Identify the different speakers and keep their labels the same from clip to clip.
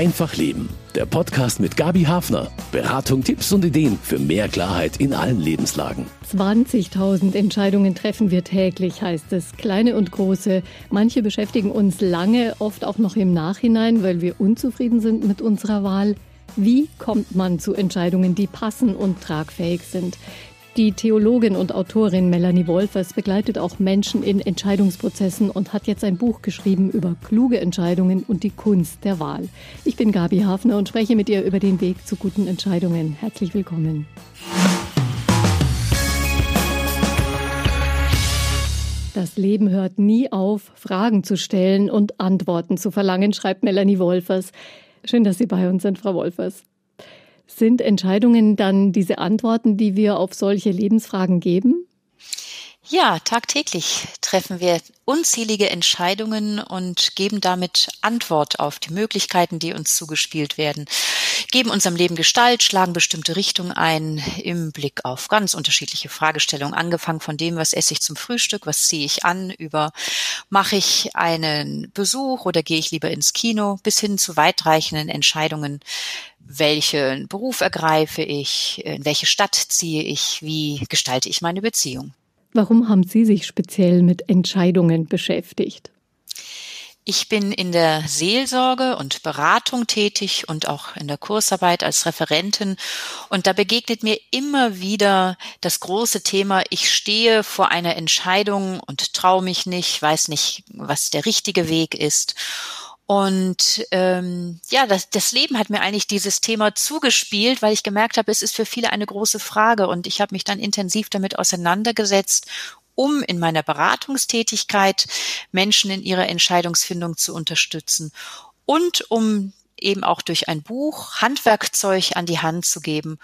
Speaker 1: Einfach Leben. Der Podcast mit Gabi Hafner. Beratung, Tipps und Ideen für mehr Klarheit in allen Lebenslagen.
Speaker 2: 20.000 Entscheidungen treffen wir täglich, heißt es. Kleine und große. Manche beschäftigen uns lange, oft auch noch im Nachhinein, weil wir unzufrieden sind mit unserer Wahl. Wie kommt man zu Entscheidungen, die passen und tragfähig sind? Die Theologin und Autorin Melanie Wolfers begleitet auch Menschen in Entscheidungsprozessen und hat jetzt ein Buch geschrieben über kluge Entscheidungen und die Kunst der Wahl. Ich bin Gabi Hafner und spreche mit ihr über den Weg zu guten Entscheidungen. Herzlich willkommen. Das Leben hört nie auf, Fragen zu stellen und Antworten zu verlangen, schreibt Melanie Wolfers. Schön, dass Sie bei uns sind, Frau Wolfers. Sind Entscheidungen dann diese Antworten, die wir auf solche Lebensfragen geben?
Speaker 3: Ja, tagtäglich treffen wir unzählige Entscheidungen und geben damit Antwort auf die Möglichkeiten, die uns zugespielt werden, geben unserem Leben Gestalt, schlagen bestimmte Richtungen ein im Blick auf ganz unterschiedliche Fragestellungen, angefangen von dem, was esse ich zum Frühstück, was ziehe ich an, über mache ich einen Besuch oder gehe ich lieber ins Kino, bis hin zu weitreichenden Entscheidungen, welchen Beruf ergreife ich, in welche Stadt ziehe ich, wie gestalte ich meine Beziehung.
Speaker 2: Warum haben Sie sich speziell mit Entscheidungen beschäftigt?
Speaker 3: Ich bin in der Seelsorge und Beratung tätig und auch in der Kursarbeit als Referentin. Und da begegnet mir immer wieder das große Thema, ich stehe vor einer Entscheidung und traue mich nicht, weiß nicht, was der richtige Weg ist. Und ähm, ja, das, das Leben hat mir eigentlich dieses Thema zugespielt, weil ich gemerkt habe, es ist für viele eine große Frage. Und ich habe mich dann intensiv damit auseinandergesetzt, um in meiner Beratungstätigkeit Menschen in ihrer Entscheidungsfindung zu unterstützen und um eben auch durch ein Buch Handwerkzeug an die Hand zu geben,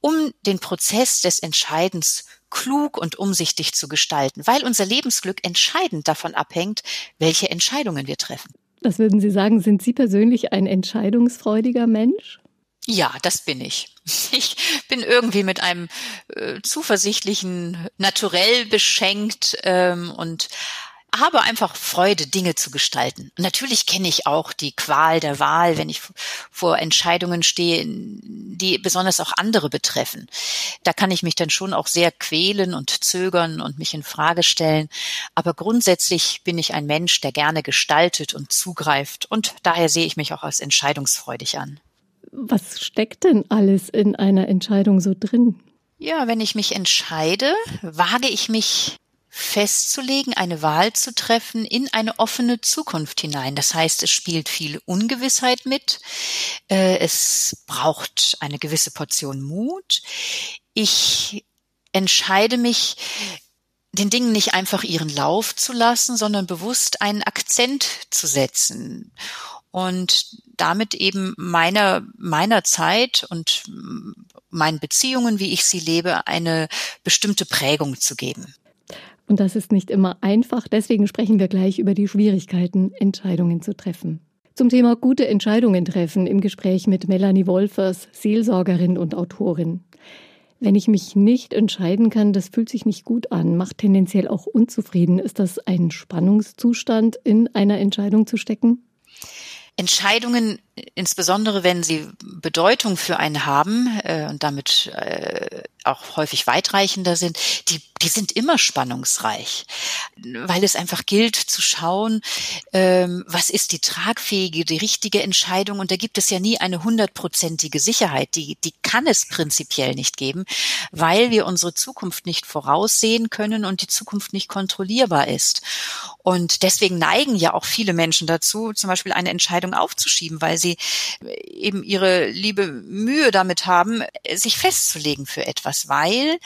Speaker 3: um den Prozess des Entscheidens klug und umsichtig zu gestalten, weil unser Lebensglück entscheidend davon abhängt, welche Entscheidungen wir treffen.
Speaker 2: Was würden Sie sagen, sind Sie persönlich ein entscheidungsfreudiger Mensch?
Speaker 3: Ja, das bin ich. Ich bin irgendwie mit einem äh, zuversichtlichen Naturell beschenkt ähm, und habe einfach Freude, Dinge zu gestalten. Und natürlich kenne ich auch die Qual der Wahl, wenn ich vor Entscheidungen stehe, die besonders auch andere betreffen. Da kann ich mich dann schon auch sehr quälen und zögern und mich in Frage stellen. Aber grundsätzlich bin ich ein Mensch, der gerne gestaltet und zugreift. Und daher sehe ich mich auch als entscheidungsfreudig an.
Speaker 2: Was steckt denn alles in einer Entscheidung so drin?
Speaker 3: Ja, wenn ich mich entscheide, wage ich mich festzulegen, eine Wahl zu treffen in eine offene Zukunft hinein. Das heißt, es spielt viel Ungewissheit mit. Äh, es braucht eine gewisse Portion Mut. Ich entscheide mich, den Dingen nicht einfach ihren Lauf zu lassen, sondern bewusst einen Akzent zu setzen und damit eben meiner, meiner Zeit und meinen Beziehungen, wie ich sie lebe, eine bestimmte Prägung zu geben.
Speaker 2: Und das ist nicht immer einfach. Deswegen sprechen wir gleich über die Schwierigkeiten, Entscheidungen zu treffen. Zum Thema gute Entscheidungen treffen im Gespräch mit Melanie Wolfers, Seelsorgerin und Autorin. Wenn ich mich nicht entscheiden kann, das fühlt sich nicht gut an, macht tendenziell auch unzufrieden. Ist das ein Spannungszustand, in einer Entscheidung zu stecken?
Speaker 3: Entscheidungen, insbesondere wenn sie Bedeutung für einen haben äh, und damit äh, auch häufig weitreichender sind, die, die sind immer spannungsreich, weil es einfach gilt zu schauen, ähm, was ist die tragfähige, die richtige Entscheidung. Und da gibt es ja nie eine hundertprozentige Sicherheit. Die, die kann es prinzipiell nicht geben, weil wir unsere Zukunft nicht voraussehen können und die Zukunft nicht kontrollierbar ist. Und deswegen neigen ja auch viele Menschen dazu, zum Beispiel eine Entscheidung aufzuschieben, weil sie eben ihre liebe Mühe damit haben, sich festzulegen für etwas, weil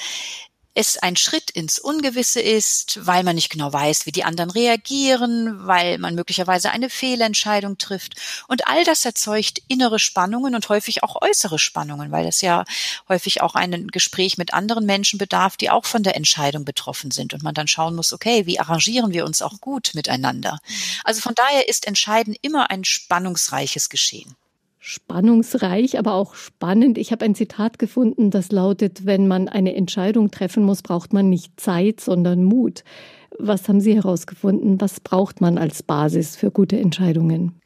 Speaker 3: es ein Schritt ins Ungewisse ist, weil man nicht genau weiß, wie die anderen reagieren, weil man möglicherweise eine Fehlentscheidung trifft. Und all das erzeugt innere Spannungen und häufig auch äußere Spannungen, weil es ja häufig auch ein Gespräch mit anderen Menschen bedarf, die auch von der Entscheidung betroffen sind. Und man dann schauen muss, okay, wie arrangieren wir uns auch gut miteinander? Also von daher ist Entscheiden immer ein spannungsreiches Geschehen
Speaker 2: spannungsreich, aber auch spannend. Ich habe ein Zitat gefunden, das lautet, wenn man eine Entscheidung treffen muss, braucht man nicht Zeit, sondern Mut. Was haben Sie herausgefunden? Was braucht man als Basis für gute Entscheidungen?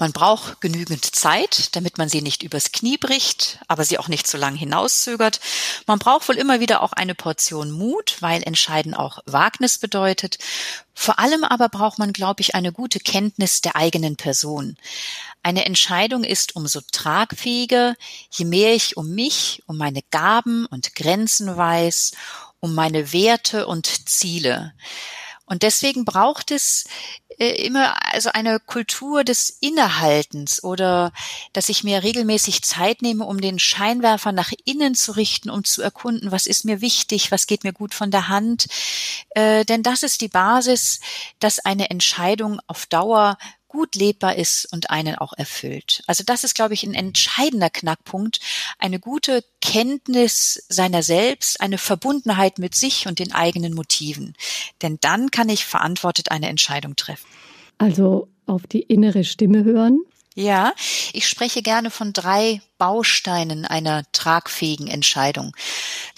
Speaker 3: Man braucht genügend Zeit, damit man sie nicht übers Knie bricht, aber sie auch nicht zu lang hinauszögert. Man braucht wohl immer wieder auch eine Portion Mut, weil Entscheiden auch Wagnis bedeutet. Vor allem aber braucht man, glaube ich, eine gute Kenntnis der eigenen Person. Eine Entscheidung ist umso tragfähiger, je mehr ich um mich, um meine Gaben und Grenzen weiß, um meine Werte und Ziele. Und deswegen braucht es äh, immer also eine Kultur des Innehaltens oder dass ich mir regelmäßig Zeit nehme, um den Scheinwerfer nach innen zu richten, um zu erkunden, was ist mir wichtig, was geht mir gut von der Hand. Äh, denn das ist die Basis, dass eine Entscheidung auf Dauer gut lebbar ist und einen auch erfüllt. Also das ist, glaube ich, ein entscheidender Knackpunkt. Eine gute Kenntnis seiner selbst, eine Verbundenheit mit sich und den eigenen Motiven. Denn dann kann ich verantwortet eine Entscheidung treffen.
Speaker 2: Also auf die innere Stimme hören.
Speaker 3: Ja, ich spreche gerne von drei Bausteinen einer tragfähigen Entscheidung.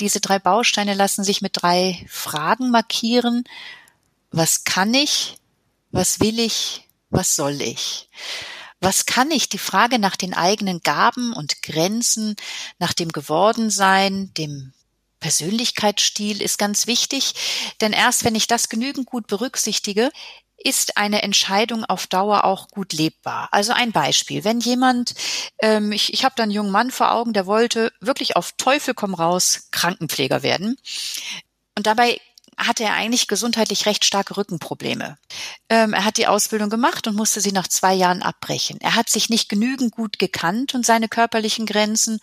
Speaker 3: Diese drei Bausteine lassen sich mit drei Fragen markieren. Was kann ich? Was will ich? Was soll ich? Was kann ich? Die Frage nach den eigenen Gaben und Grenzen, nach dem Gewordensein, dem Persönlichkeitsstil ist ganz wichtig, denn erst wenn ich das genügend gut berücksichtige, ist eine Entscheidung auf Dauer auch gut lebbar. Also ein Beispiel, wenn jemand, ähm, ich, ich habe da einen jungen Mann vor Augen, der wollte wirklich auf Teufel komm raus Krankenpfleger werden. Und dabei hatte er eigentlich gesundheitlich recht starke Rückenprobleme. Ähm, er hat die Ausbildung gemacht und musste sie nach zwei Jahren abbrechen. Er hat sich nicht genügend gut gekannt und seine körperlichen Grenzen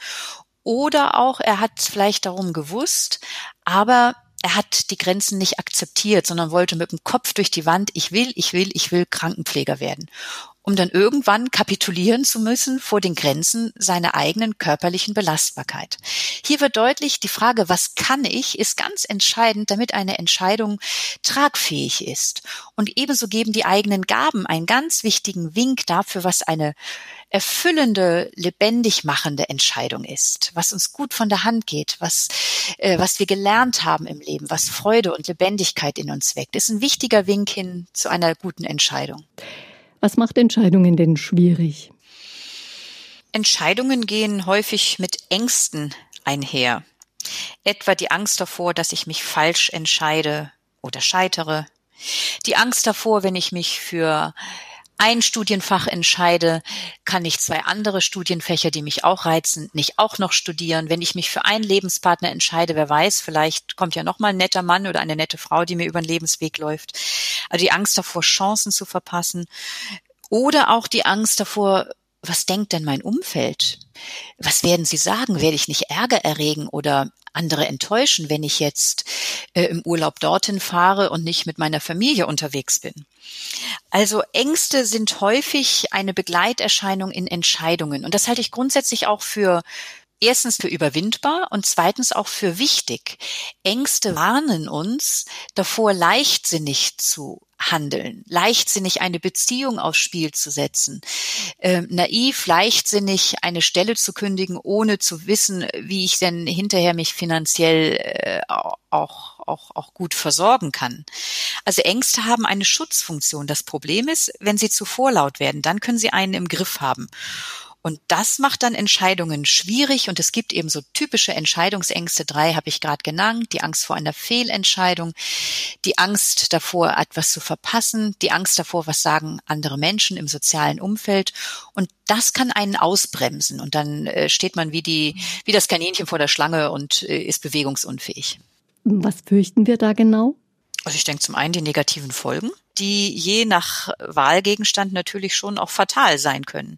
Speaker 3: oder auch er hat vielleicht darum gewusst, aber er hat die Grenzen nicht akzeptiert, sondern wollte mit dem Kopf durch die Wand, ich will, ich will, ich will Krankenpfleger werden um dann irgendwann kapitulieren zu müssen vor den Grenzen seiner eigenen körperlichen Belastbarkeit. Hier wird deutlich, die Frage, was kann ich, ist ganz entscheidend, damit eine Entscheidung tragfähig ist. Und ebenso geben die eigenen Gaben einen ganz wichtigen Wink dafür, was eine erfüllende, lebendig machende Entscheidung ist, was uns gut von der Hand geht, was, äh, was wir gelernt haben im Leben, was Freude und Lebendigkeit in uns weckt, ist ein wichtiger Wink hin zu einer guten Entscheidung.
Speaker 2: Was macht Entscheidungen denn schwierig?
Speaker 3: Entscheidungen gehen häufig mit Ängsten einher. Etwa die Angst davor, dass ich mich falsch entscheide oder scheitere. Die Angst davor, wenn ich mich für ein Studienfach entscheide, kann ich zwei andere Studienfächer, die mich auch reizen, nicht auch noch studieren. Wenn ich mich für einen Lebenspartner entscheide, wer weiß, vielleicht kommt ja noch mal ein netter Mann oder eine nette Frau, die mir über den Lebensweg läuft. Also die Angst davor, Chancen zu verpassen. Oder auch die Angst davor, was denkt denn mein Umfeld? Was werden sie sagen? Werde ich nicht Ärger erregen oder andere enttäuschen, wenn ich jetzt äh, im Urlaub dorthin fahre und nicht mit meiner Familie unterwegs bin. Also Ängste sind häufig eine Begleiterscheinung in Entscheidungen. Und das halte ich grundsätzlich auch für erstens für überwindbar und zweitens auch für wichtig. Ängste warnen uns davor, leichtsinnig zu handeln, leichtsinnig eine Beziehung aufs Spiel zu setzen, äh, naiv, leichtsinnig eine Stelle zu kündigen, ohne zu wissen, wie ich denn hinterher mich finanziell äh, auch, auch, auch gut versorgen kann. Also Ängste haben eine Schutzfunktion. Das Problem ist, wenn sie zu vorlaut werden, dann können sie einen im Griff haben. Und das macht dann Entscheidungen schwierig und es gibt eben so typische Entscheidungsängste. Drei habe ich gerade genannt. Die Angst vor einer Fehlentscheidung, die Angst davor, etwas zu verpassen, die Angst davor, was sagen andere Menschen im sozialen Umfeld. Und das kann einen ausbremsen und dann äh, steht man wie die, wie das Kaninchen vor der Schlange und äh, ist bewegungsunfähig.
Speaker 2: Was fürchten wir da genau?
Speaker 3: Also ich denke zum einen die negativen Folgen die je nach Wahlgegenstand natürlich schon auch fatal sein können.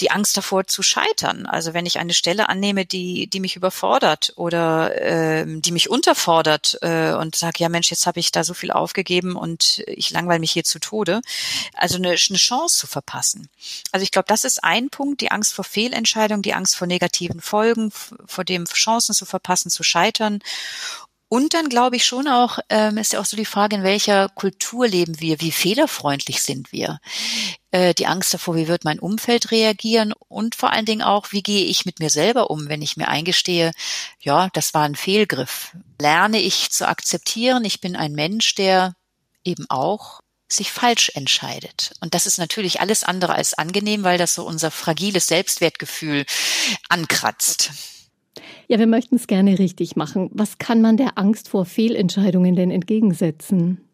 Speaker 3: Die Angst davor zu scheitern, also wenn ich eine Stelle annehme, die, die mich überfordert oder äh, die mich unterfordert äh, und sage, ja Mensch, jetzt habe ich da so viel aufgegeben und ich langweile mich hier zu Tode. Also eine, eine Chance zu verpassen. Also ich glaube, das ist ein Punkt, die Angst vor Fehlentscheidungen, die Angst vor negativen Folgen, vor dem Chancen zu verpassen, zu scheitern und dann glaube ich schon auch, ähm, ist ja auch so die Frage, in welcher Kultur leben wir, wie fehlerfreundlich sind wir. Äh, die Angst davor, wie wird mein Umfeld reagieren und vor allen Dingen auch, wie gehe ich mit mir selber um, wenn ich mir eingestehe, ja, das war ein Fehlgriff. Lerne ich zu akzeptieren, ich bin ein Mensch, der eben auch sich falsch entscheidet. Und das ist natürlich alles andere als angenehm, weil das so unser fragiles Selbstwertgefühl ankratzt.
Speaker 2: Ja, wir möchten es gerne richtig machen. Was kann man der Angst vor Fehlentscheidungen denn entgegensetzen?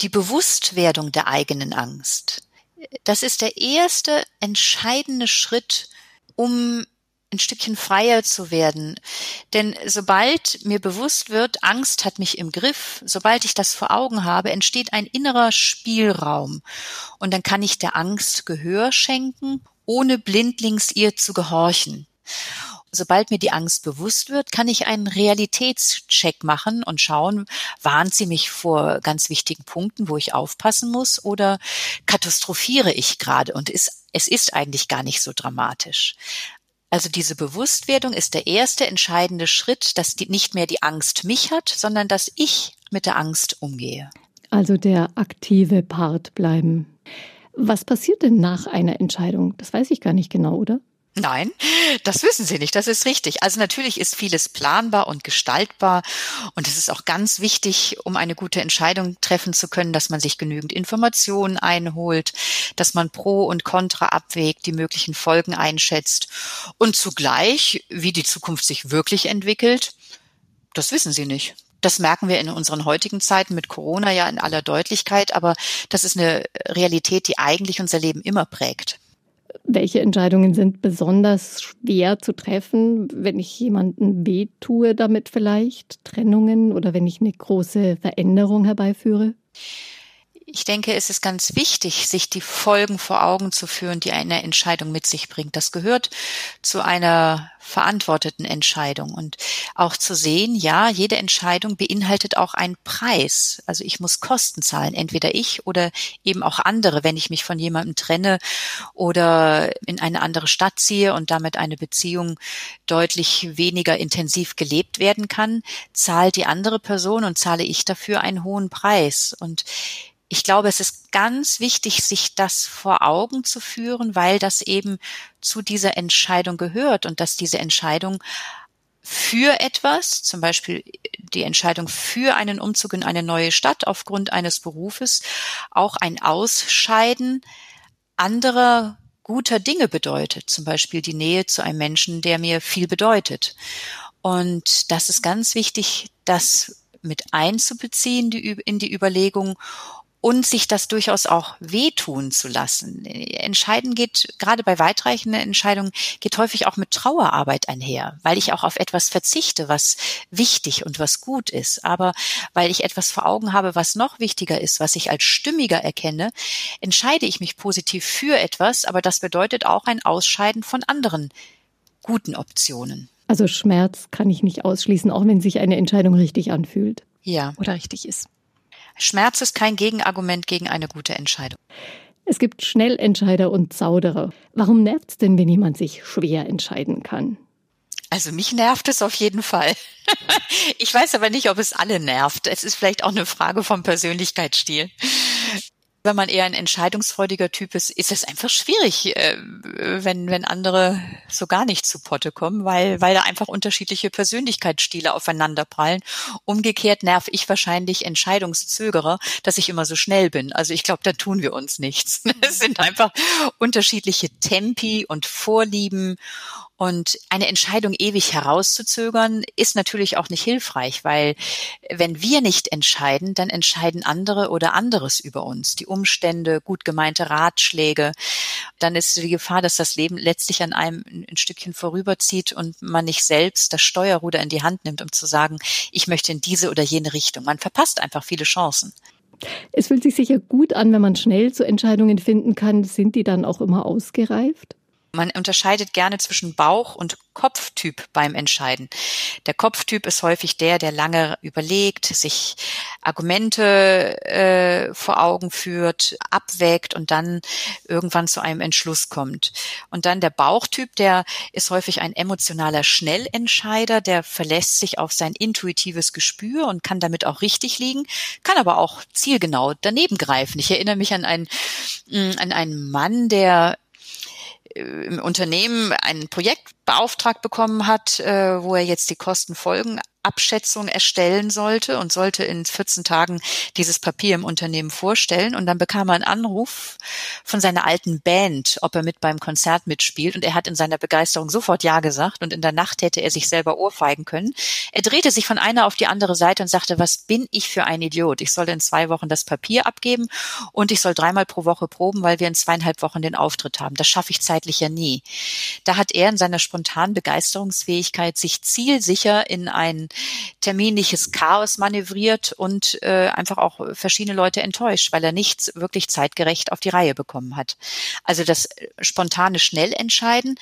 Speaker 3: Die Bewusstwerdung der eigenen Angst. Das ist der erste entscheidende Schritt, um ein Stückchen freier zu werden. Denn sobald mir bewusst wird, Angst hat mich im Griff, sobald ich das vor Augen habe, entsteht ein innerer Spielraum. Und dann kann ich der Angst Gehör schenken, ohne blindlings ihr zu gehorchen. Sobald mir die Angst bewusst wird, kann ich einen Realitätscheck machen und schauen, warnt sie mich vor ganz wichtigen Punkten, wo ich aufpassen muss, oder katastrophiere ich gerade und ist, es ist eigentlich gar nicht so dramatisch. Also diese Bewusstwerdung ist der erste entscheidende Schritt, dass die, nicht mehr die Angst mich hat, sondern dass ich mit der Angst umgehe.
Speaker 2: Also der aktive Part bleiben. Was passiert denn nach einer Entscheidung? Das weiß ich gar nicht genau, oder?
Speaker 3: Nein, das wissen Sie nicht. Das ist richtig. Also natürlich ist vieles planbar und gestaltbar. Und es ist auch ganz wichtig, um eine gute Entscheidung treffen zu können, dass man sich genügend Informationen einholt, dass man Pro und Contra abwägt, die möglichen Folgen einschätzt und zugleich, wie die Zukunft sich wirklich entwickelt, das wissen Sie nicht. Das merken wir in unseren heutigen Zeiten mit Corona ja in aller Deutlichkeit, aber das ist eine Realität, die eigentlich unser Leben immer prägt
Speaker 2: welche Entscheidungen sind besonders schwer zu treffen, wenn ich jemanden wehtue damit vielleicht, Trennungen oder wenn ich eine große Veränderung herbeiführe?
Speaker 3: Ich denke, es ist ganz wichtig, sich die Folgen vor Augen zu führen, die eine Entscheidung mit sich bringt. Das gehört zu einer verantworteten Entscheidung und auch zu sehen, ja, jede Entscheidung beinhaltet auch einen Preis. Also ich muss Kosten zahlen, entweder ich oder eben auch andere, wenn ich mich von jemandem trenne oder in eine andere Stadt ziehe und damit eine Beziehung deutlich weniger intensiv gelebt werden kann, zahlt die andere Person und zahle ich dafür einen hohen Preis. Und ich glaube, es ist ganz wichtig, sich das vor Augen zu führen, weil das eben zu dieser Entscheidung gehört und dass diese Entscheidung für etwas, zum Beispiel die Entscheidung für einen Umzug in eine neue Stadt aufgrund eines Berufes, auch ein Ausscheiden anderer guter Dinge bedeutet, zum Beispiel die Nähe zu einem Menschen, der mir viel bedeutet. Und das ist ganz wichtig, das mit einzubeziehen in die Überlegung und sich das durchaus auch wehtun zu lassen. Entscheiden geht, gerade bei weitreichenden Entscheidungen, geht häufig auch mit Trauerarbeit einher, weil ich auch auf etwas verzichte, was wichtig und was gut ist. Aber weil ich etwas vor Augen habe, was noch wichtiger ist, was ich als stimmiger erkenne, entscheide ich mich positiv für etwas, aber das bedeutet auch ein Ausscheiden von anderen guten Optionen.
Speaker 2: Also Schmerz kann ich nicht ausschließen, auch wenn sich eine Entscheidung richtig anfühlt.
Speaker 3: Ja.
Speaker 2: Oder richtig ist.
Speaker 3: Schmerz ist kein Gegenargument gegen eine gute Entscheidung.
Speaker 2: Es gibt Schnellentscheider und Zauderer. Warum nervt es denn, wenn jemand sich schwer entscheiden kann?
Speaker 3: Also mich nervt es auf jeden Fall. ich weiß aber nicht, ob es alle nervt. Es ist vielleicht auch eine Frage vom Persönlichkeitsstil wenn man eher ein entscheidungsfreudiger Typ ist, ist es einfach schwierig, äh, wenn, wenn andere so gar nicht zu Potte kommen, weil, weil da einfach unterschiedliche Persönlichkeitsstile aufeinanderprallen. Umgekehrt nerv ich wahrscheinlich Entscheidungszögerer, dass ich immer so schnell bin. Also ich glaube, da tun wir uns nichts. Es sind einfach unterschiedliche Tempi und Vorlieben und eine Entscheidung ewig herauszuzögern, ist natürlich auch nicht hilfreich, weil wenn wir nicht entscheiden, dann entscheiden andere oder anderes über uns. Die Umstände, gut gemeinte Ratschläge. Dann ist die Gefahr, dass das Leben letztlich an einem ein Stückchen vorüberzieht und man nicht selbst das Steuerruder in die Hand nimmt, um zu sagen, ich möchte in diese oder jene Richtung. Man verpasst einfach viele Chancen.
Speaker 2: Es fühlt sich sicher gut an, wenn man schnell zu Entscheidungen finden kann. Sind die dann auch immer ausgereift?
Speaker 3: Man unterscheidet gerne zwischen Bauch- und Kopftyp beim Entscheiden. Der Kopftyp ist häufig der, der lange überlegt, sich Argumente äh, vor Augen führt, abwägt und dann irgendwann zu einem Entschluss kommt. Und dann der Bauchtyp, der ist häufig ein emotionaler Schnellentscheider, der verlässt sich auf sein intuitives Gespür und kann damit auch richtig liegen, kann aber auch zielgenau daneben greifen. Ich erinnere mich an einen, an einen Mann, der im Unternehmen ein Projekt beauftragt bekommen hat, äh, wo er jetzt die Kostenfolgen Abschätzung erstellen sollte und sollte in 14 Tagen dieses Papier im Unternehmen vorstellen. Und dann bekam er einen Anruf von seiner alten Band, ob er mit beim Konzert mitspielt. Und er hat in seiner Begeisterung sofort Ja gesagt. Und in der Nacht hätte er sich selber ohrfeigen können. Er drehte sich von einer auf die andere Seite und sagte, was bin ich für ein Idiot? Ich soll in zwei Wochen das Papier abgeben und ich soll dreimal pro Woche proben, weil wir in zweieinhalb Wochen den Auftritt haben. Das schaffe ich zeitlich ja nie. Da hat er in seiner spontanen Begeisterungsfähigkeit sich zielsicher in ein terminliches Chaos manövriert und äh, einfach auch verschiedene Leute enttäuscht, weil er nichts wirklich zeitgerecht auf die Reihe bekommen hat. Also das spontane Schnellentscheiden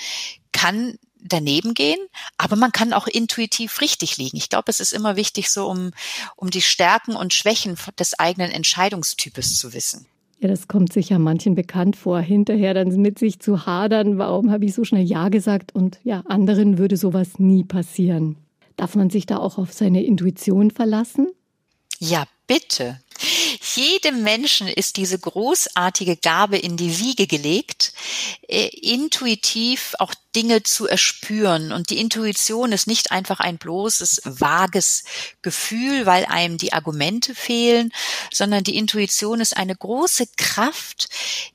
Speaker 3: kann daneben gehen, aber man kann auch intuitiv richtig liegen. Ich glaube, es ist immer wichtig, so um, um die Stärken und Schwächen des eigenen Entscheidungstypes zu wissen.
Speaker 2: Ja, das kommt sicher manchen bekannt vor, hinterher dann mit sich zu hadern, warum habe ich so schnell Ja gesagt und ja, anderen würde sowas nie passieren. Darf man sich da auch auf seine Intuition verlassen?
Speaker 3: Ja, bitte. Jedem Menschen ist diese großartige Gabe in die Wiege gelegt, äh, intuitiv auch Dinge zu erspüren. Und die Intuition ist nicht einfach ein bloßes, vages Gefühl, weil einem die Argumente fehlen, sondern die Intuition ist eine große Kraft,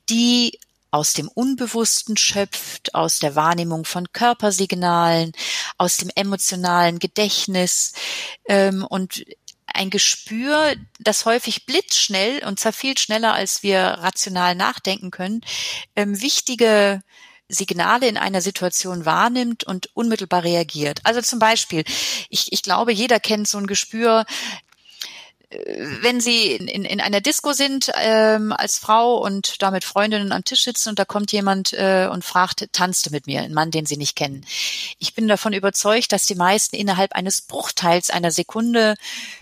Speaker 3: die aus dem Unbewussten schöpft, aus der Wahrnehmung von Körpersignalen, aus dem emotionalen Gedächtnis ähm, und ein Gespür, das häufig blitzschnell und zwar viel schneller, als wir rational nachdenken können, ähm, wichtige Signale in einer Situation wahrnimmt und unmittelbar reagiert. Also zum Beispiel, ich, ich glaube, jeder kennt so ein Gespür, wenn Sie in, in einer Disco sind ähm, als Frau und da mit Freundinnen am Tisch sitzen und da kommt jemand äh, und fragt, tanzte mit mir, ein Mann, den Sie nicht kennen. Ich bin davon überzeugt, dass die meisten innerhalb eines Bruchteils einer Sekunde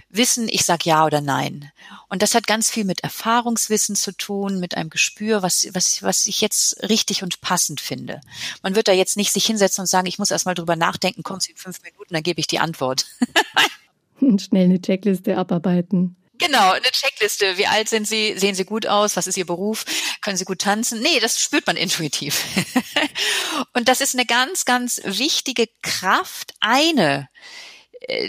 Speaker 3: wissen, ich sag ja oder nein. Und das hat ganz viel mit Erfahrungswissen zu tun, mit einem Gespür, was, was, was ich jetzt richtig und passend finde. Man wird da jetzt nicht sich hinsetzen und sagen, ich muss erst mal drüber nachdenken, kommen Sie in fünf Minuten, dann gebe ich die Antwort.
Speaker 2: Schnell eine Checkliste abarbeiten.
Speaker 3: Genau, eine Checkliste. Wie alt sind Sie? Sehen Sie gut aus? Was ist Ihr Beruf? Können Sie gut tanzen? Nee, das spürt man intuitiv. Und das ist eine ganz, ganz wichtige Kraft. Eine,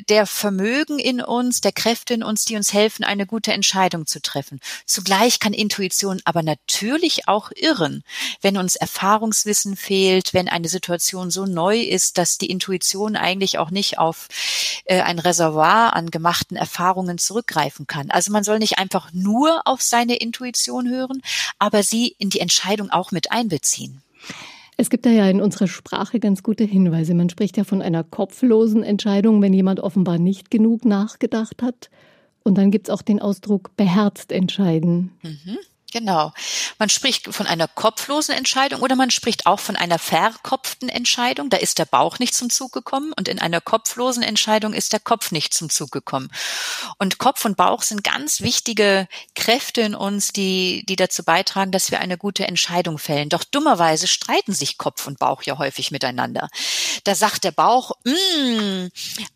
Speaker 3: der Vermögen in uns, der Kräfte in uns, die uns helfen, eine gute Entscheidung zu treffen. Zugleich kann Intuition aber natürlich auch irren, wenn uns Erfahrungswissen fehlt, wenn eine Situation so neu ist, dass die Intuition eigentlich auch nicht auf äh, ein Reservoir an gemachten Erfahrungen zurückgreifen kann. Also man soll nicht einfach nur auf seine Intuition hören, aber sie in die Entscheidung auch mit einbeziehen.
Speaker 2: Es gibt da ja in unserer Sprache ganz gute Hinweise. Man spricht ja von einer kopflosen Entscheidung, wenn jemand offenbar nicht genug nachgedacht hat. Und dann gibt es auch den Ausdruck beherzt entscheiden.
Speaker 3: Mhm. Genau. Man spricht von einer kopflosen Entscheidung oder man spricht auch von einer verkopften Entscheidung. Da ist der Bauch nicht zum Zug gekommen und in einer kopflosen Entscheidung ist der Kopf nicht zum Zug gekommen. Und Kopf und Bauch sind ganz wichtige Kräfte in uns, die, die dazu beitragen, dass wir eine gute Entscheidung fällen. Doch dummerweise streiten sich Kopf und Bauch ja häufig miteinander. Da sagt der Bauch, mm,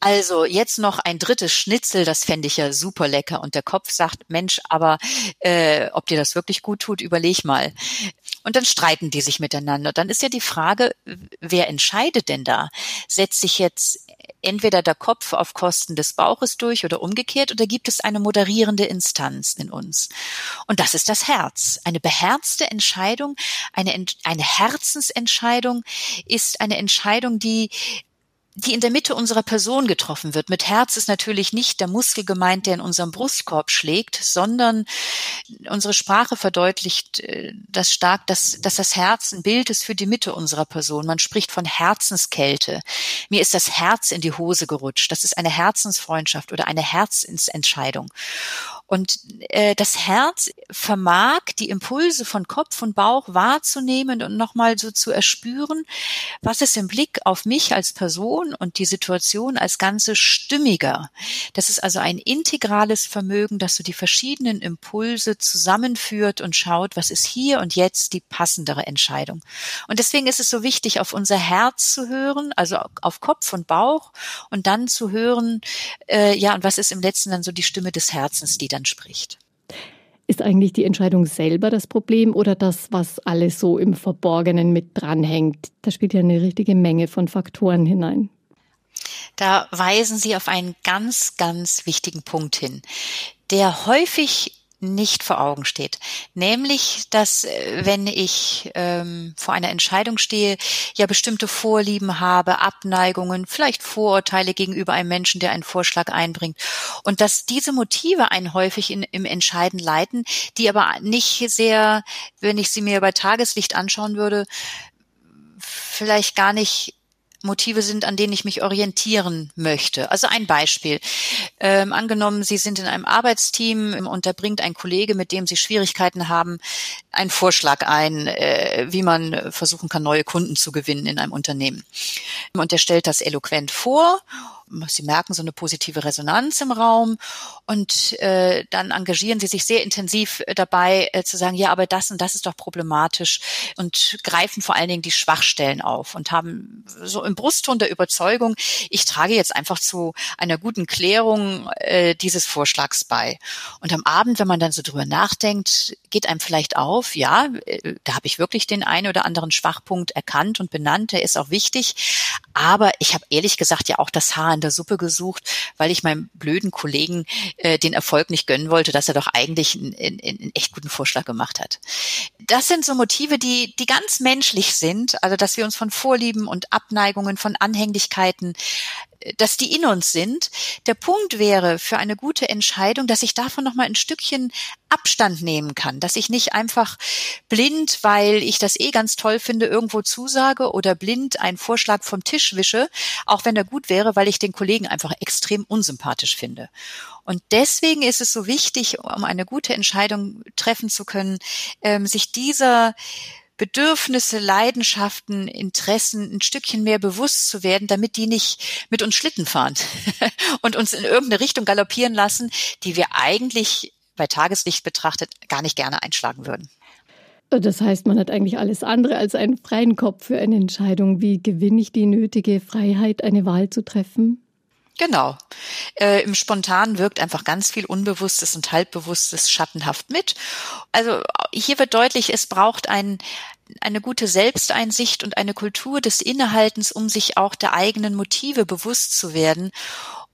Speaker 3: also jetzt noch ein drittes Schnitzel, das fände ich ja super lecker. Und der Kopf sagt, Mensch, aber äh, ob dir das wirklich wirklich gut tut, überleg mal. Und dann streiten die sich miteinander. Dann ist ja die Frage, wer entscheidet denn da? Setzt sich jetzt entweder der Kopf auf Kosten des Bauches durch oder umgekehrt oder gibt es eine moderierende Instanz in uns? Und das ist das Herz. Eine beherzte Entscheidung, eine, eine Herzensentscheidung ist eine Entscheidung, die die in der Mitte unserer Person getroffen wird. Mit Herz ist natürlich nicht der Muskel gemeint, der in unserem Brustkorb schlägt, sondern unsere Sprache verdeutlicht äh, das stark, dass, dass das Herz ein Bild ist für die Mitte unserer Person. Man spricht von Herzenskälte. Mir ist das Herz in die Hose gerutscht. Das ist eine Herzensfreundschaft oder eine Herzensentscheidung. Und äh, das Herz vermag die Impulse von Kopf und Bauch wahrzunehmen und nochmal so zu erspüren, was ist im Blick auf mich als Person und die Situation als Ganze stimmiger. Das ist also ein integrales Vermögen, das so die verschiedenen Impulse zusammenführt und schaut, was ist hier und jetzt die passendere Entscheidung. Und deswegen ist es so wichtig, auf unser Herz zu hören, also auf Kopf und Bauch und dann zu hören, äh, ja, und was ist im letzten dann so die Stimme des Herzens, die dann spricht.
Speaker 2: Ist eigentlich die Entscheidung selber das Problem oder das, was alles so im Verborgenen mit dranhängt? Da spielt ja eine richtige Menge von Faktoren hinein.
Speaker 3: Da weisen Sie auf einen ganz, ganz wichtigen Punkt hin, der häufig nicht vor Augen steht. Nämlich, dass äh, wenn ich ähm, vor einer Entscheidung stehe, ja bestimmte Vorlieben habe, Abneigungen, vielleicht Vorurteile gegenüber einem Menschen, der einen Vorschlag einbringt. Und dass diese Motive einen häufig in, im Entscheiden leiten, die aber nicht sehr, wenn ich sie mir bei Tageslicht anschauen würde, vielleicht gar nicht Motive sind, an denen ich mich orientieren möchte. Also ein Beispiel. Ähm, angenommen, Sie sind in einem Arbeitsteam und da bringt ein Kollege, mit dem Sie Schwierigkeiten haben, einen Vorschlag ein, äh, wie man versuchen kann, neue Kunden zu gewinnen in einem Unternehmen. Und er stellt das eloquent vor Sie merken so eine positive Resonanz im Raum und äh, dann engagieren Sie sich sehr intensiv äh, dabei äh, zu sagen, ja, aber das und das ist doch problematisch und greifen vor allen Dingen die Schwachstellen auf und haben so im Brustton der Überzeugung, ich trage jetzt einfach zu einer guten Klärung äh, dieses Vorschlags bei. Und am Abend, wenn man dann so drüber nachdenkt, geht einem vielleicht auf, ja, äh, da habe ich wirklich den einen oder anderen Schwachpunkt erkannt und benannt, der ist auch wichtig, aber ich habe ehrlich gesagt ja auch das Haar in der Suppe gesucht, weil ich meinem blöden Kollegen äh, den Erfolg nicht gönnen wollte, dass er doch eigentlich einen, einen, einen echt guten Vorschlag gemacht hat. Das sind so Motive, die, die ganz menschlich sind, also dass wir uns von Vorlieben und Abneigungen, von Anhänglichkeiten dass die in uns sind. Der Punkt wäre für eine gute Entscheidung, dass ich davon noch mal ein Stückchen Abstand nehmen kann, dass ich nicht einfach blind, weil ich das eh ganz toll finde, irgendwo zusage oder blind einen Vorschlag vom Tisch wische, auch wenn er gut wäre, weil ich den Kollegen einfach extrem unsympathisch finde. Und deswegen ist es so wichtig, um eine gute Entscheidung treffen zu können, ähm, sich dieser Bedürfnisse, Leidenschaften, Interessen ein Stückchen mehr bewusst zu werden, damit die nicht mit uns Schlitten fahren und uns in irgendeine Richtung galoppieren lassen, die wir eigentlich bei Tageslicht betrachtet gar nicht gerne einschlagen würden.
Speaker 2: Das heißt, man hat eigentlich alles andere als einen freien Kopf für eine Entscheidung. Wie gewinne ich die nötige Freiheit, eine Wahl zu treffen?
Speaker 3: Genau. Äh, Im Spontan wirkt einfach ganz viel Unbewusstes und Halbbewusstes schattenhaft mit. Also hier wird deutlich, es braucht ein, eine gute Selbsteinsicht und eine Kultur des Innehaltens, um sich auch der eigenen Motive bewusst zu werden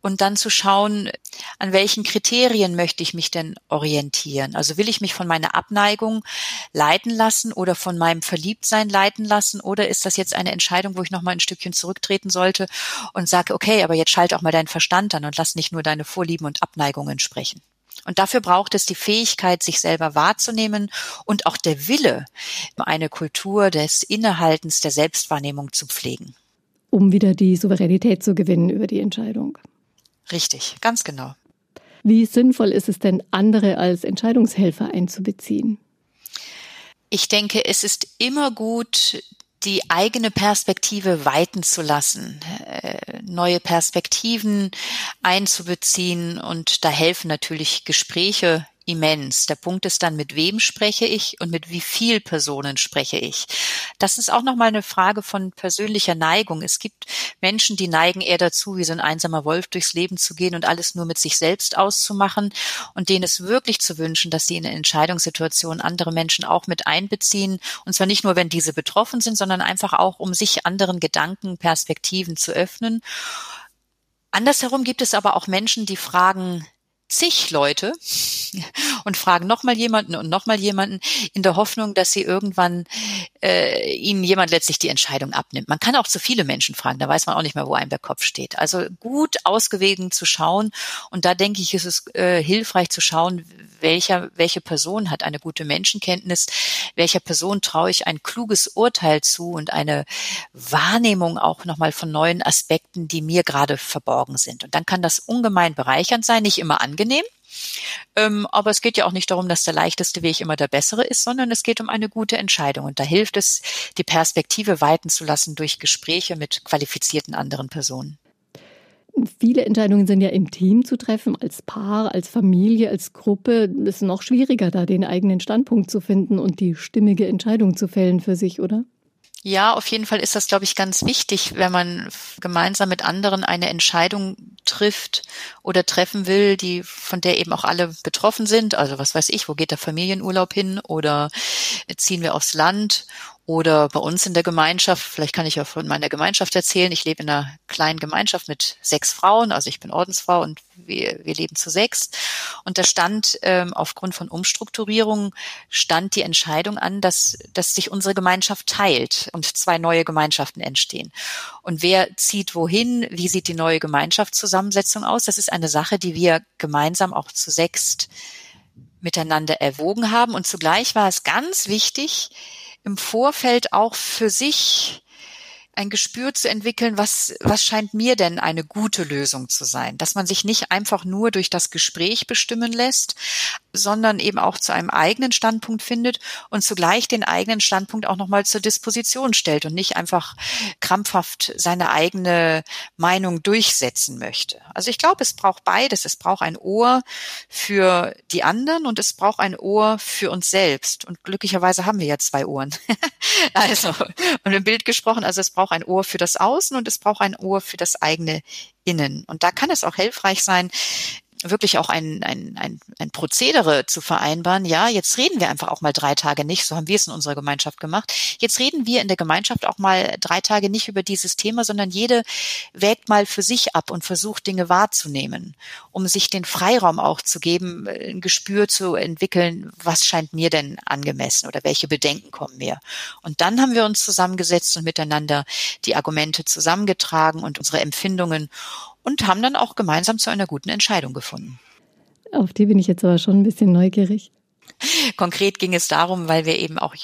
Speaker 3: und dann zu schauen, an welchen Kriterien möchte ich mich denn orientieren? Also will ich mich von meiner Abneigung leiten lassen oder von meinem Verliebtsein leiten lassen oder ist das jetzt eine Entscheidung, wo ich noch mal ein Stückchen zurücktreten sollte und sage, okay, aber jetzt schalte auch mal deinen Verstand an und lass nicht nur deine Vorlieben und Abneigungen sprechen. Und dafür braucht es die Fähigkeit, sich selber wahrzunehmen und auch der Wille, eine Kultur des Innehaltens, der Selbstwahrnehmung zu pflegen.
Speaker 2: Um wieder die Souveränität zu gewinnen über die Entscheidung.
Speaker 3: Richtig, ganz genau.
Speaker 2: Wie sinnvoll ist es denn, andere als Entscheidungshelfer einzubeziehen?
Speaker 3: Ich denke, es ist immer gut, die eigene Perspektive weiten zu lassen, äh, neue Perspektiven einzubeziehen und da helfen natürlich Gespräche immens. Der Punkt ist dann, mit wem spreche ich und mit wie viel Personen spreche ich. Das ist auch nochmal eine Frage von persönlicher Neigung. Es gibt Menschen, die neigen eher dazu, wie so ein einsamer Wolf durchs Leben zu gehen und alles nur mit sich selbst auszumachen und denen es wirklich zu wünschen, dass sie in Entscheidungssituationen andere Menschen auch mit einbeziehen. Und zwar nicht nur, wenn diese betroffen sind, sondern einfach auch, um sich anderen Gedanken, Perspektiven zu öffnen. Andersherum gibt es aber auch Menschen, die fragen, zig Leute und fragen nochmal jemanden und nochmal jemanden in der Hoffnung, dass sie irgendwann äh, ihnen jemand letztlich die Entscheidung abnimmt. Man kann auch zu viele Menschen fragen, da weiß man auch nicht mehr, wo einem der Kopf steht. Also gut ausgewogen zu schauen und da denke ich, ist es äh, hilfreich zu schauen, welcher, welche Person hat eine gute Menschenkenntnis, welcher Person traue ich ein kluges Urteil zu und eine Wahrnehmung auch nochmal von neuen Aspekten, die mir gerade verborgen sind. Und dann kann das ungemein bereichernd sein, nicht immer angenehm. Ähm, aber es geht ja auch nicht darum, dass der leichteste Weg immer der bessere ist, sondern es geht um eine gute Entscheidung. Und da hilft es, die Perspektive weiten zu lassen durch Gespräche mit qualifizierten anderen Personen.
Speaker 2: Viele Entscheidungen sind ja im Team zu treffen, als Paar, als Familie, als Gruppe. Es ist noch schwieriger, da den eigenen Standpunkt zu finden und die stimmige Entscheidung zu fällen für sich, oder?
Speaker 3: Ja, auf jeden Fall ist das, glaube ich, ganz wichtig, wenn man gemeinsam mit anderen eine Entscheidung trifft oder treffen will, die von der eben auch alle betroffen sind. Also was weiß ich, wo geht der Familienurlaub hin oder ziehen wir aufs Land oder bei uns in der Gemeinschaft, vielleicht kann ich ja von meiner Gemeinschaft erzählen, ich lebe in einer kleinen Gemeinschaft mit sechs Frauen, also ich bin Ordensfrau und wir, wir leben zu sechs. Und da stand ähm, aufgrund von Umstrukturierungen, stand die Entscheidung an, dass, dass sich unsere Gemeinschaft teilt und zwei neue Gemeinschaften entstehen. Und wer zieht wohin, wie sieht die neue Gemeinschaftszusammensetzung aus, das ist eine Sache, die wir gemeinsam auch zu sechst miteinander erwogen haben. Und zugleich war es ganz wichtig, im Vorfeld auch für sich ein Gespür zu entwickeln, was, was scheint mir denn eine gute Lösung zu sein, dass man sich nicht einfach nur durch das Gespräch bestimmen lässt, sondern eben auch zu einem eigenen Standpunkt findet und zugleich den eigenen Standpunkt auch nochmal zur Disposition stellt und nicht einfach krampfhaft seine eigene Meinung durchsetzen möchte. Also ich glaube, es braucht beides. Es braucht ein Ohr für die anderen und es braucht ein Ohr für uns selbst. Und glücklicherweise haben wir ja zwei Ohren. also, und im Bild gesprochen, also es braucht ein Ohr für das Außen und es braucht ein Ohr für das eigene Innen. Und da kann es auch hilfreich sein, wirklich auch ein, ein, ein, ein Prozedere zu vereinbaren. Ja, jetzt reden wir einfach auch mal drei Tage nicht, so haben wir es in unserer Gemeinschaft gemacht. Jetzt reden wir in der Gemeinschaft auch mal drei Tage nicht über dieses Thema, sondern jede wägt mal für sich ab und versucht Dinge wahrzunehmen, um sich den Freiraum auch zu geben, ein Gespür zu entwickeln, was scheint mir denn angemessen oder welche Bedenken kommen mir. Und dann haben wir uns zusammengesetzt und miteinander die Argumente zusammengetragen und unsere Empfindungen und haben dann auch gemeinsam zu einer guten Entscheidung gefunden.
Speaker 2: Auf die bin ich jetzt aber schon ein bisschen neugierig.
Speaker 3: Konkret ging es darum, weil wir eben auch,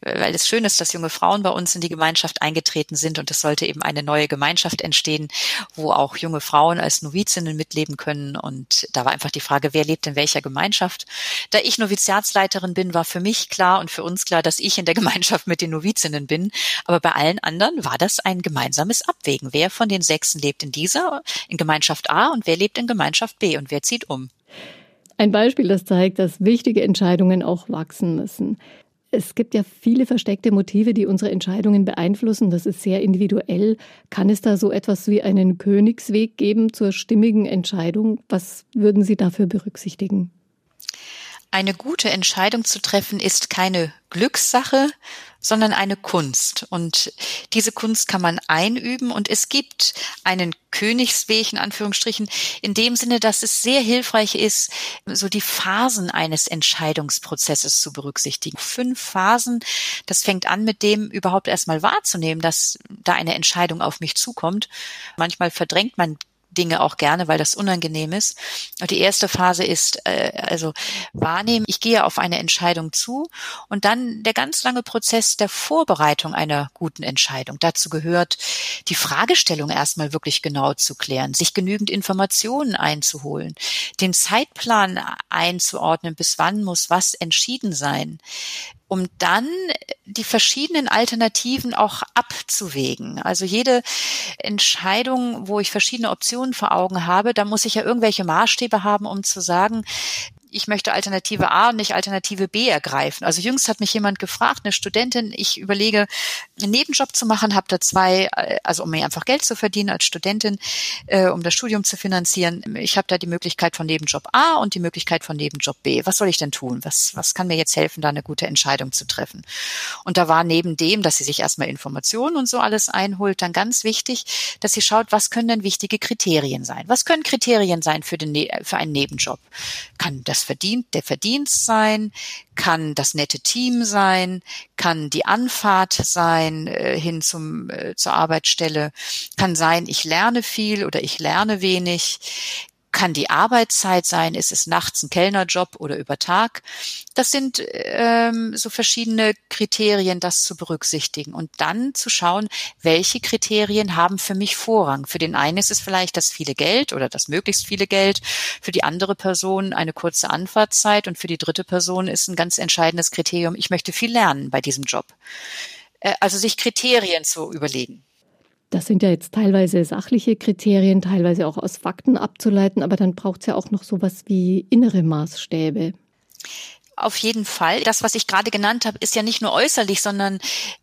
Speaker 3: weil es schön ist, dass junge Frauen bei uns in die Gemeinschaft eingetreten sind und es sollte eben eine neue Gemeinschaft entstehen, wo auch junge Frauen als Novizinnen mitleben können. Und da war einfach die Frage, wer lebt in welcher Gemeinschaft? Da ich Noviziatsleiterin bin, war für mich klar und für uns klar, dass ich in der Gemeinschaft mit den Novizinnen bin. Aber bei allen anderen war das ein gemeinsames Abwägen. Wer von den Sechsen lebt in dieser, in Gemeinschaft A und wer lebt in Gemeinschaft B und wer zieht um?
Speaker 2: Ein Beispiel, das zeigt, dass wichtige Entscheidungen auch wachsen müssen. Es gibt ja viele versteckte Motive, die unsere Entscheidungen beeinflussen. Das ist sehr individuell. Kann es da so etwas wie einen Königsweg geben zur stimmigen Entscheidung? Was würden Sie dafür berücksichtigen?
Speaker 3: Eine gute Entscheidung zu treffen ist keine Glückssache, sondern eine Kunst. Und diese Kunst kann man einüben und es gibt einen Königsweg in Anführungsstrichen in dem Sinne, dass es sehr hilfreich ist, so die Phasen eines Entscheidungsprozesses zu berücksichtigen. Fünf Phasen, das fängt an mit dem überhaupt erstmal wahrzunehmen, dass da eine Entscheidung auf mich zukommt. Manchmal verdrängt man Dinge auch gerne, weil das unangenehm ist. Und die erste Phase ist äh, also wahrnehmen, ich gehe auf eine Entscheidung zu und dann der ganz lange Prozess der Vorbereitung einer guten Entscheidung. Dazu gehört die Fragestellung erstmal wirklich genau zu klären, sich genügend Informationen einzuholen, den Zeitplan einzuordnen, bis wann muss was entschieden sein, um dann die verschiedenen Alternativen auch abzuwägen. Also jede Entscheidung, wo ich verschiedene Optionen vor Augen habe, da muss ich ja irgendwelche Maßstäbe haben, um zu sagen, ich möchte Alternative A und nicht Alternative B ergreifen. Also jüngst hat mich jemand gefragt, eine Studentin, ich überlege, einen Nebenjob zu machen, habe da zwei, äh, also um mir einfach Geld zu verdienen als Studentin, äh, um das Studium zu finanzieren. Ich habe da die Möglichkeit von Nebenjob A und die Möglichkeit von Nebenjob B. Was soll ich denn tun? Was, was kann mir jetzt helfen, da eine gute Entscheidung zu treffen? Und da war neben dem, dass sie sich erstmal Informationen und so alles einholt, dann ganz wichtig, dass sie schaut, was können denn wichtige Kriterien sein? Was können Kriterien sein für, den, ne-, für einen Nebenjob? Kann das das Verdient, der Verdienst sein, kann das nette Team sein, kann die Anfahrt sein äh, hin zum äh, zur Arbeitsstelle, kann sein, ich lerne viel oder ich lerne wenig, kann die Arbeitszeit sein, ist es nachts ein Kellnerjob oder über Tag. Das sind ähm, so verschiedene Kriterien, das zu berücksichtigen und dann zu schauen, welche Kriterien haben für mich Vorrang. Für den einen ist es vielleicht das viele Geld oder das möglichst viele Geld, für die andere Person eine kurze Anfahrtszeit und für die dritte Person ist ein ganz entscheidendes Kriterium, ich möchte viel lernen bei diesem Job. Äh, also sich Kriterien zu überlegen.
Speaker 2: Das sind ja jetzt teilweise sachliche Kriterien, teilweise auch aus Fakten abzuleiten, aber dann braucht es ja auch noch sowas wie innere Maßstäbe.
Speaker 3: Auf jeden Fall. Das, was ich gerade genannt habe, ist ja nicht nur äußerlich, sondern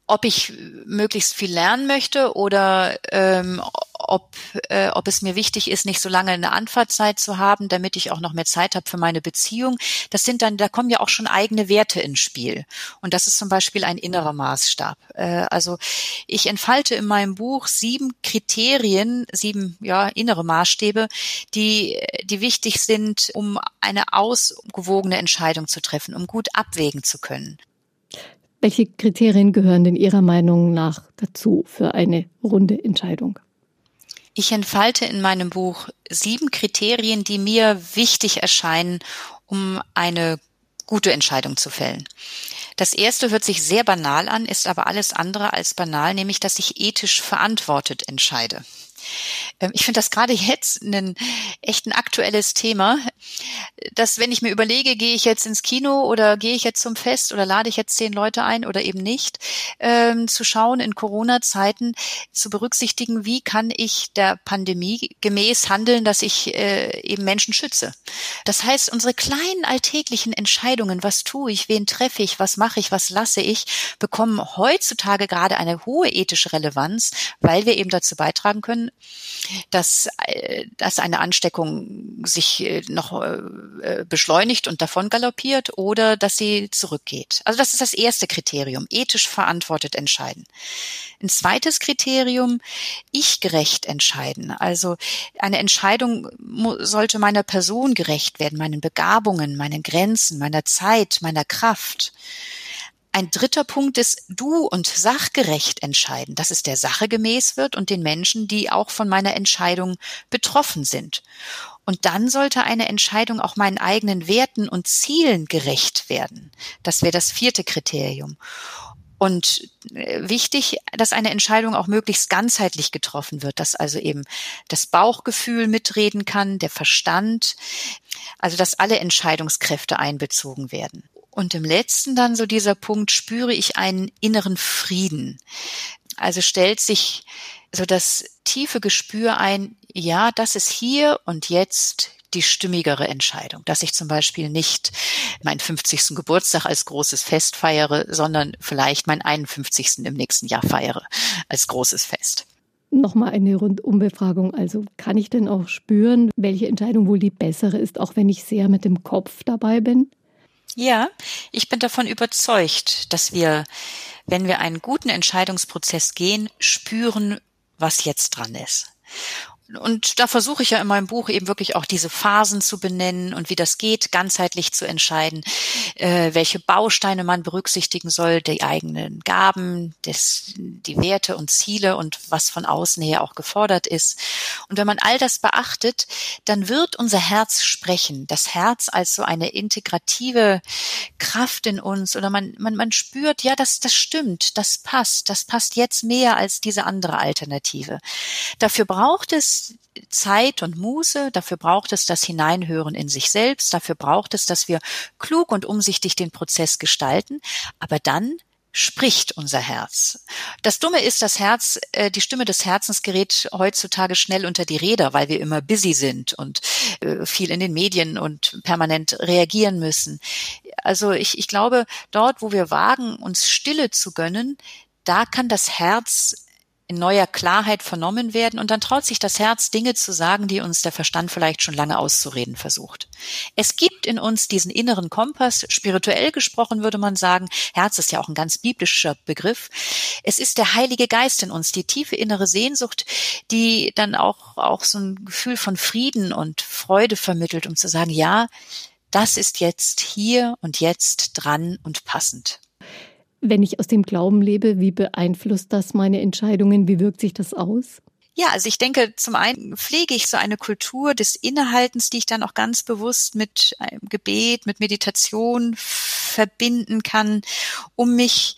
Speaker 3: ob ich möglichst viel lernen möchte oder ähm, ob, äh, ob es mir wichtig ist, nicht so lange eine Antwortzeit zu haben, damit ich auch noch mehr Zeit habe für meine Beziehung. Das sind dann, da kommen ja auch schon eigene Werte ins Spiel. Und das ist zum Beispiel ein innerer Maßstab. Äh, also ich entfalte in meinem Buch sieben Kriterien, sieben ja, innere Maßstäbe, die, die wichtig sind, um eine ausgewogene Entscheidung zu treffen, um gut abwägen zu können.
Speaker 2: Welche Kriterien gehören denn Ihrer Meinung nach dazu für eine runde Entscheidung?
Speaker 3: Ich entfalte in meinem Buch sieben Kriterien, die mir wichtig erscheinen, um eine gute Entscheidung zu fällen. Das erste hört sich sehr banal an, ist aber alles andere als banal, nämlich dass ich ethisch verantwortet entscheide. Ähm, ich finde das gerade jetzt ein echt ein aktuelles Thema, dass wenn ich mir überlege, gehe ich jetzt ins Kino oder gehe ich jetzt zum Fest oder lade ich jetzt zehn Leute ein oder eben nicht, ähm, zu schauen in Corona-Zeiten zu berücksichtigen, wie kann ich der Pandemie gemäß handeln, dass ich äh, eben Menschen schütze. Das heißt, unsere kleinen alltäglichen Entscheidungen, was tue ich, wen treffe ich, was mache ich, was lasse ich, bekommen heutzutage gerade eine hohe ethische Relevanz, weil wir eben dazu beitragen können, dass, äh, dass eine Ansteckung sich äh, noch äh, beschleunigt und davon galoppiert oder dass sie zurückgeht. Also das ist das erste Kriterium, ethisch verantwortet entscheiden. Ein zweites Kriterium, ich gerecht entscheiden. Also eine Entscheidung sollte meiner Person gerecht werden, meinen Begabungen, meinen Grenzen, meiner Zeit, meiner Kraft. Ein dritter Punkt ist du und sachgerecht entscheiden, dass es der Sache gemäß wird und den Menschen, die auch von meiner Entscheidung betroffen sind. Und dann sollte eine Entscheidung auch meinen eigenen Werten und Zielen gerecht werden. Das wäre das vierte Kriterium. Und äh, wichtig, dass eine Entscheidung auch möglichst ganzheitlich getroffen wird, dass also eben das Bauchgefühl mitreden kann, der Verstand, also dass alle Entscheidungskräfte einbezogen werden. Und im letzten dann so dieser Punkt, spüre ich einen inneren Frieden. Also stellt sich so das tiefe Gespür ein, ja, das ist hier und jetzt die stimmigere Entscheidung, dass ich zum Beispiel nicht meinen 50. Geburtstag als großes Fest feiere, sondern vielleicht meinen 51. im nächsten Jahr feiere als großes Fest.
Speaker 2: Nochmal eine Rundumbefragung. Also kann ich denn auch spüren, welche Entscheidung wohl die bessere ist, auch wenn ich sehr mit dem Kopf dabei bin?
Speaker 3: Ja, ich bin davon überzeugt, dass wir, wenn wir einen guten Entscheidungsprozess gehen, spüren, was jetzt dran ist. Und da versuche ich ja in meinem Buch eben wirklich auch diese Phasen zu benennen und wie das geht, ganzheitlich zu entscheiden, äh, welche Bausteine man berücksichtigen soll, die eigenen Gaben, des, die Werte und Ziele und was von außen her auch gefordert ist. Und wenn man all das beachtet, dann wird unser Herz sprechen. Das Herz als so eine integrative Kraft in uns oder man, man, man spürt, ja, das, das stimmt, das passt, das passt jetzt mehr als diese andere Alternative. Dafür braucht es Zeit und Muße, dafür braucht es das Hineinhören in sich selbst, dafür braucht es, dass wir klug und umsichtig den Prozess gestalten, aber dann spricht unser Herz. Das Dumme ist, das Herz, äh, die Stimme des Herzens gerät heutzutage schnell unter die Räder, weil wir immer busy sind und äh, viel in den Medien und permanent reagieren müssen. Also ich, ich glaube, dort, wo wir wagen, uns Stille zu gönnen, da kann das Herz in neuer Klarheit vernommen werden und dann traut sich das Herz, Dinge zu sagen, die uns der Verstand vielleicht schon lange auszureden versucht. Es gibt in uns diesen inneren Kompass, spirituell gesprochen würde man sagen, Herz ist ja auch ein ganz biblischer Begriff. Es ist der Heilige Geist in uns, die tiefe innere Sehnsucht, die dann auch, auch so ein Gefühl von Frieden und Freude vermittelt, um zu sagen, ja, das ist jetzt hier und jetzt dran und passend.
Speaker 2: Wenn ich aus dem Glauben lebe, wie beeinflusst das meine Entscheidungen? Wie wirkt sich das aus?
Speaker 3: Ja, also ich denke, zum einen pflege ich so eine Kultur des Innehaltens, die ich dann auch ganz bewusst mit einem Gebet, mit Meditation verbinden kann, um mich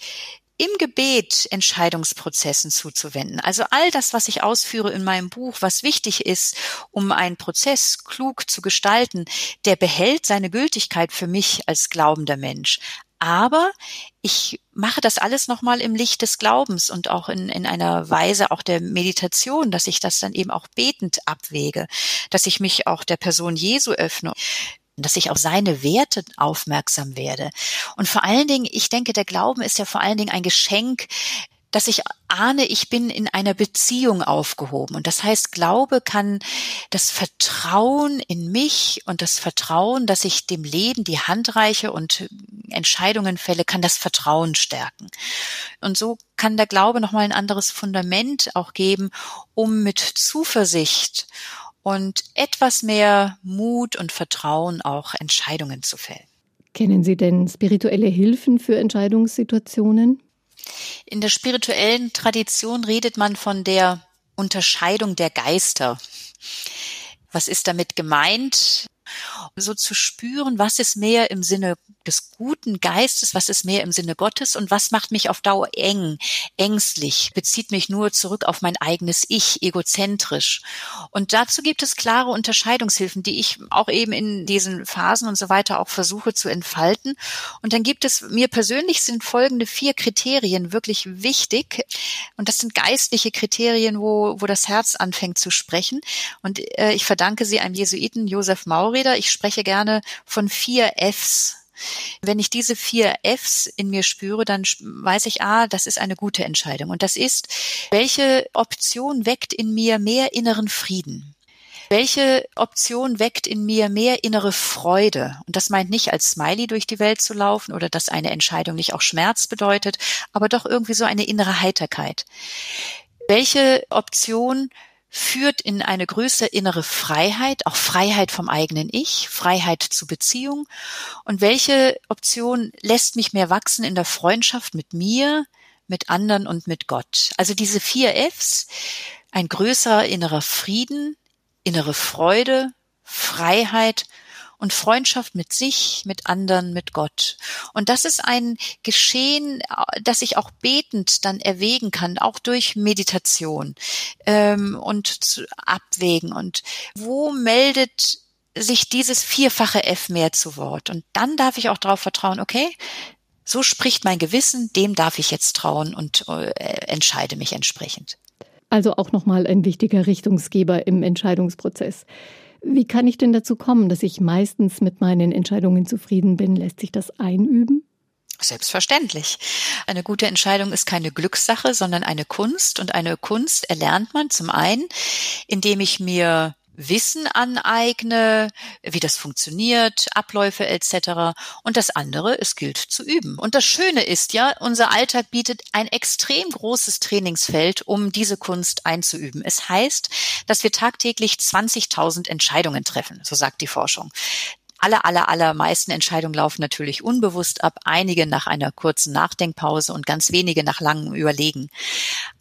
Speaker 3: im Gebet Entscheidungsprozessen zuzuwenden. Also all das, was ich ausführe in meinem Buch, was wichtig ist, um einen Prozess klug zu gestalten, der behält seine Gültigkeit für mich als glaubender Mensch. Aber ich mache das alles nochmal im Licht des Glaubens und auch in, in einer Weise auch der Meditation, dass ich das dann eben auch betend abwäge, dass ich mich auch der Person Jesu öffne dass ich auf seine Werte aufmerksam werde. Und vor allen Dingen, ich denke, der Glauben ist ja vor allen Dingen ein Geschenk, dass ich ahne, ich bin in einer Beziehung aufgehoben. Und das heißt, Glaube kann das Vertrauen in mich und das Vertrauen, dass ich dem Leben die Hand reiche und Entscheidungen fälle, kann das Vertrauen stärken. Und so kann der Glaube nochmal ein anderes Fundament auch geben, um mit Zuversicht und etwas mehr Mut und Vertrauen auch Entscheidungen zu fällen.
Speaker 2: Kennen Sie denn spirituelle Hilfen für Entscheidungssituationen?
Speaker 3: In der spirituellen Tradition redet man von der Unterscheidung der Geister. Was ist damit gemeint? So zu spüren, was ist mehr im Sinne des guten Geistes, was ist mehr im Sinne Gottes und was macht mich auf Dauer eng, ängstlich, bezieht mich nur zurück auf mein eigenes Ich, egozentrisch. Und dazu gibt es klare Unterscheidungshilfen, die ich auch eben in diesen Phasen und so weiter auch versuche zu entfalten. Und dann gibt es, mir persönlich sind folgende vier Kriterien wirklich wichtig. Und das sind geistliche Kriterien, wo, wo das Herz anfängt zu sprechen. Und äh, ich verdanke sie einem Jesuiten, Josef Maureder. Ich spreche gerne von vier Fs wenn ich diese vier Fs in mir spüre, dann weiß ich, ah, das ist eine gute Entscheidung. Und das ist, welche Option weckt in mir mehr inneren Frieden? Welche Option weckt in mir mehr innere Freude? Und das meint nicht als Smiley durch die Welt zu laufen oder dass eine Entscheidung nicht auch Schmerz bedeutet, aber doch irgendwie so eine innere Heiterkeit. Welche Option führt in eine größere innere Freiheit, auch Freiheit vom eigenen Ich, Freiheit zu Beziehung. Und welche Option lässt mich mehr wachsen in der Freundschaft mit mir, mit anderen und mit Gott? Also diese vier Fs, ein größerer innerer Frieden, innere Freude, Freiheit und Freundschaft mit sich, mit anderen, mit Gott. Und das ist ein Geschehen, das ich auch betend dann erwägen kann, auch durch Meditation ähm, und zu abwägen. Und wo meldet sich dieses vierfache F mehr zu Wort? Und dann darf ich auch darauf vertrauen, okay, so spricht mein Gewissen, dem darf ich jetzt trauen und äh, entscheide mich entsprechend.
Speaker 2: Also auch nochmal ein wichtiger Richtungsgeber im Entscheidungsprozess. Wie kann ich denn dazu kommen, dass ich meistens mit meinen Entscheidungen zufrieden bin? Lässt sich das einüben?
Speaker 3: Selbstverständlich. Eine gute Entscheidung ist keine Glückssache, sondern eine Kunst. Und eine Kunst erlernt man zum einen, indem ich mir Wissen aneigne, wie das funktioniert, Abläufe etc. Und das andere, es gilt zu üben. Und das Schöne ist ja, unser Alltag bietet ein extrem großes Trainingsfeld, um diese Kunst einzuüben. Es heißt, dass wir tagtäglich 20.000 Entscheidungen treffen, so sagt die Forschung aller, aller, aller meisten Entscheidungen laufen natürlich unbewusst ab, einige nach einer kurzen Nachdenkpause und ganz wenige nach langem Überlegen.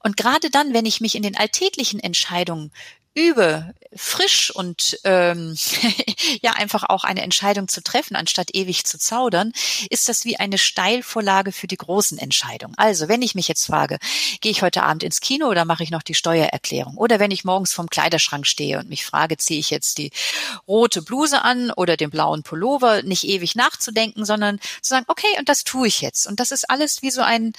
Speaker 3: Und gerade dann, wenn ich mich in den alltäglichen Entscheidungen übe, frisch und ähm, ja einfach auch eine Entscheidung zu treffen, anstatt ewig zu zaudern, ist das wie eine Steilvorlage für die großen Entscheidungen. Also wenn ich mich jetzt frage, gehe ich heute Abend ins Kino oder mache ich noch die Steuererklärung? Oder wenn ich morgens vorm Kleiderschrank stehe und mich frage, ziehe ich jetzt die rote Bluse an oder den blauen Pullover, nicht ewig nachzudenken, sondern zu sagen, okay, und das tue ich jetzt. Und das ist alles wie so ein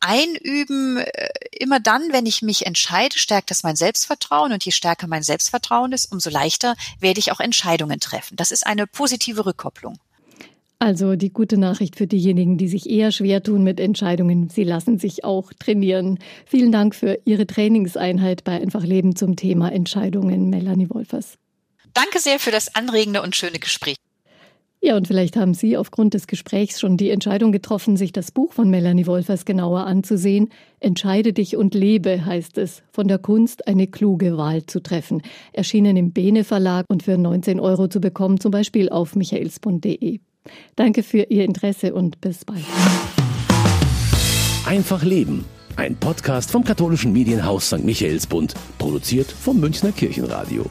Speaker 3: Einüben, äh, immer dann, wenn ich mich entscheide, stärkt das mein Selbstvertrauen und je stärker mein Selbstvertrauen ist, umso leichter werde ich auch Entscheidungen treffen. Das ist eine positive Rückkopplung.
Speaker 2: Also die gute Nachricht für diejenigen, die sich eher schwer tun mit Entscheidungen, sie lassen sich auch trainieren. Vielen Dank für Ihre Trainingseinheit bei Einfach Leben zum Thema Entscheidungen, Melanie Wolfers.
Speaker 3: Danke sehr für das anregende und schöne Gespräch.
Speaker 2: Ja, und vielleicht haben Sie aufgrund des Gesprächs schon die Entscheidung getroffen, sich das Buch von Melanie Wolfers genauer anzusehen. Entscheide dich und lebe heißt es, von der Kunst eine kluge Wahl zu treffen. Erschienen im Bene Verlag und für 19 Euro zu bekommen, zum Beispiel auf michaelsbund.de. Danke für Ihr Interesse und bis bald.
Speaker 1: Einfach Leben. Ein Podcast vom katholischen Medienhaus St. Michaelsbund, produziert vom Münchner Kirchenradio.